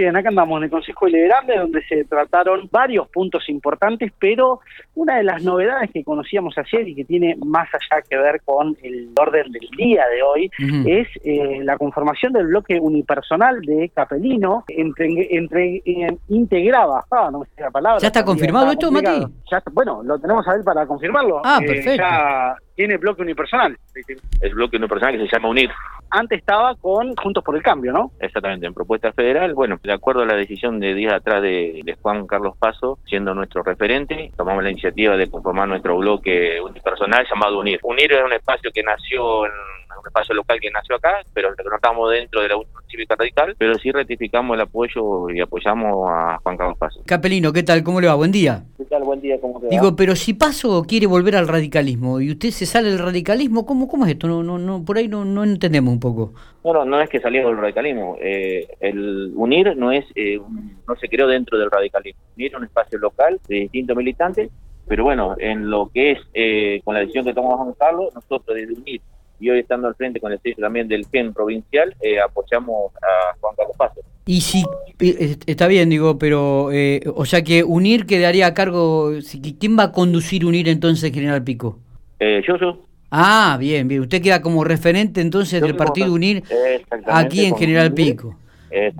bien, acá andamos en el Consejo Deliberante donde se trataron varios puntos importantes, pero una de las novedades que conocíamos ayer y que tiene más allá que ver con el orden del día de hoy es eh, la conformación del bloque unipersonal de Capelino, entre, entre eh, integraba, ah, no me sé la palabra. ¿Ya está confirmado esto, Mati? Ya, bueno, lo tenemos a ver para confirmarlo. Ah, eh, perfecto. Ya tiene bloque unipersonal. El bloque unipersonal que se llama UNIR. Antes estaba con Juntos por el Cambio, ¿no? Exactamente, en propuesta federal. Bueno, de acuerdo a la decisión de días atrás de, de, Juan Carlos Paso, siendo nuestro referente, tomamos la iniciativa de conformar nuestro bloque unipersonal llamado UNIR. UNIR es un espacio que nació en un espacio local que nació acá, pero no estamos dentro de la Unión Cívica Radical, pero sí ratificamos el apoyo y apoyamos a Juan Carlos Paso. Capelino, ¿qué tal? ¿Cómo le va? Buen día. ¿Qué tal? Buen día, ¿cómo te va? Digo, pero si Paso quiere volver al radicalismo y usted se sale del radicalismo, ¿cómo, cómo es esto? No, no, no, por ahí no, no entendemos un poco. Bueno, no es que salimos del radicalismo. Eh, el UNIR no es eh, no se creó dentro del radicalismo. UNIR es un espacio local de distintos militantes, pero bueno, en lo que es eh, con la decisión que tomó Juan Carlos, nosotros desde UNIR y hoy estando al frente con el sello también del PEN provincial, eh, apoyamos a Juan Carlos Paso. Y si, eh, está bien, digo, pero, eh, o sea que UNIR quedaría a cargo, ¿quién va a conducir UNIR entonces, General Pico? Eh, yo, yo. Ah, bien, bien, usted queda como referente entonces del partido UNIR aquí en General Pico.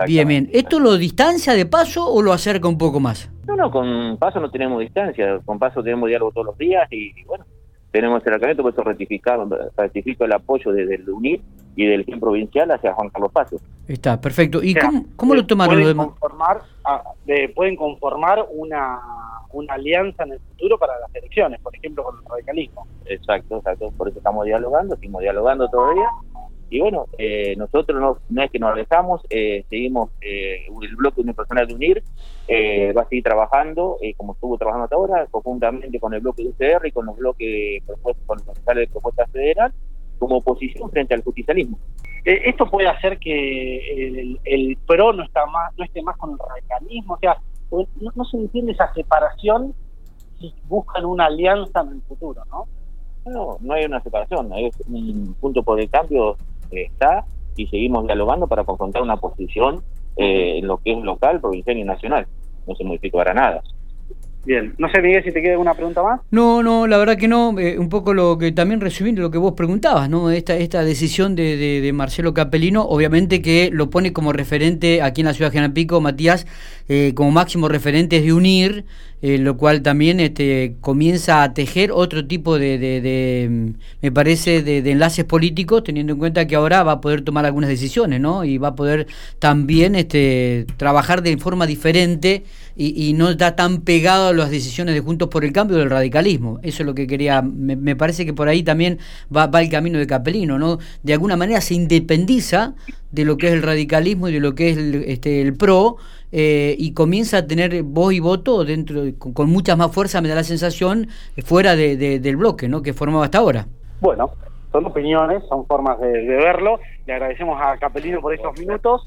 Bien, bien. ¿Esto lo distancia de paso o lo acerca un poco más? No, no, con paso no tenemos distancia, con paso tenemos diálogo todos los días y bueno, tenemos el acercamiento, por eso ratifico el apoyo desde el UNIR y del GEN provincial hacia Juan Carlos Paso. Está, perfecto. ¿Y cómo, cómo, lo tomaron pueden los demás? Conformar, pueden conformar una, una alianza en el futuro para las elecciones, por ejemplo, con el radicalismo. Exacto, exacto. Por eso estamos dialogando, seguimos dialogando todavía. Y bueno, eh, nosotros no, no, es que nos alejamos, eh, seguimos eh, el bloque unipersonal de UNIR, eh, va a seguir trabajando, eh, como estuvo trabajando hasta ahora, conjuntamente con el bloque de UCR y con los bloques propuestos, con los de propuesta federal, como oposición frente al justicialismo. Eh, esto puede hacer que el, el, PRO no está más no esté más con el radicalismo, o sea, no, no se entiende esa separación si buscan una alianza en el futuro, ¿no? No, no hay una separación, es un punto por el cambio está y seguimos dialogando para confrontar una posición eh, en lo que es local, provincial y nacional. No se modificará nada. Bien, no sé Miguel si te queda alguna pregunta más. No, no, la verdad que no, eh, un poco lo que también resumiendo lo que vos preguntabas, ¿no? Esta, esta decisión de, de, Marcelo Capelino, obviamente que lo pone como referente aquí en la ciudad de General Pico, Matías, eh, como máximo referente de unir, eh, lo cual también este, comienza a tejer otro tipo de, de, de me parece, de, de, enlaces políticos, teniendo en cuenta que ahora va a poder tomar algunas decisiones, ¿no? Y va a poder también este, trabajar de forma diferente y, y no está tan pegado a las decisiones de Juntos por el Cambio del radicalismo. Eso es lo que quería, me, parece que por ahí también va, el camino de Capelino, ¿no? De alguna manera se independiza de lo que es el radicalismo y de lo que es el, este, el PRO eh, y comienza a tener voz y voto dentro con, con, mucha más fuerza, me da la sensación, fuera de, del bloque ¿no? que formaba hasta ahora. Bueno, son opiniones, son formas de, de verlo. Le agradecemos a Capelino por estos minutos.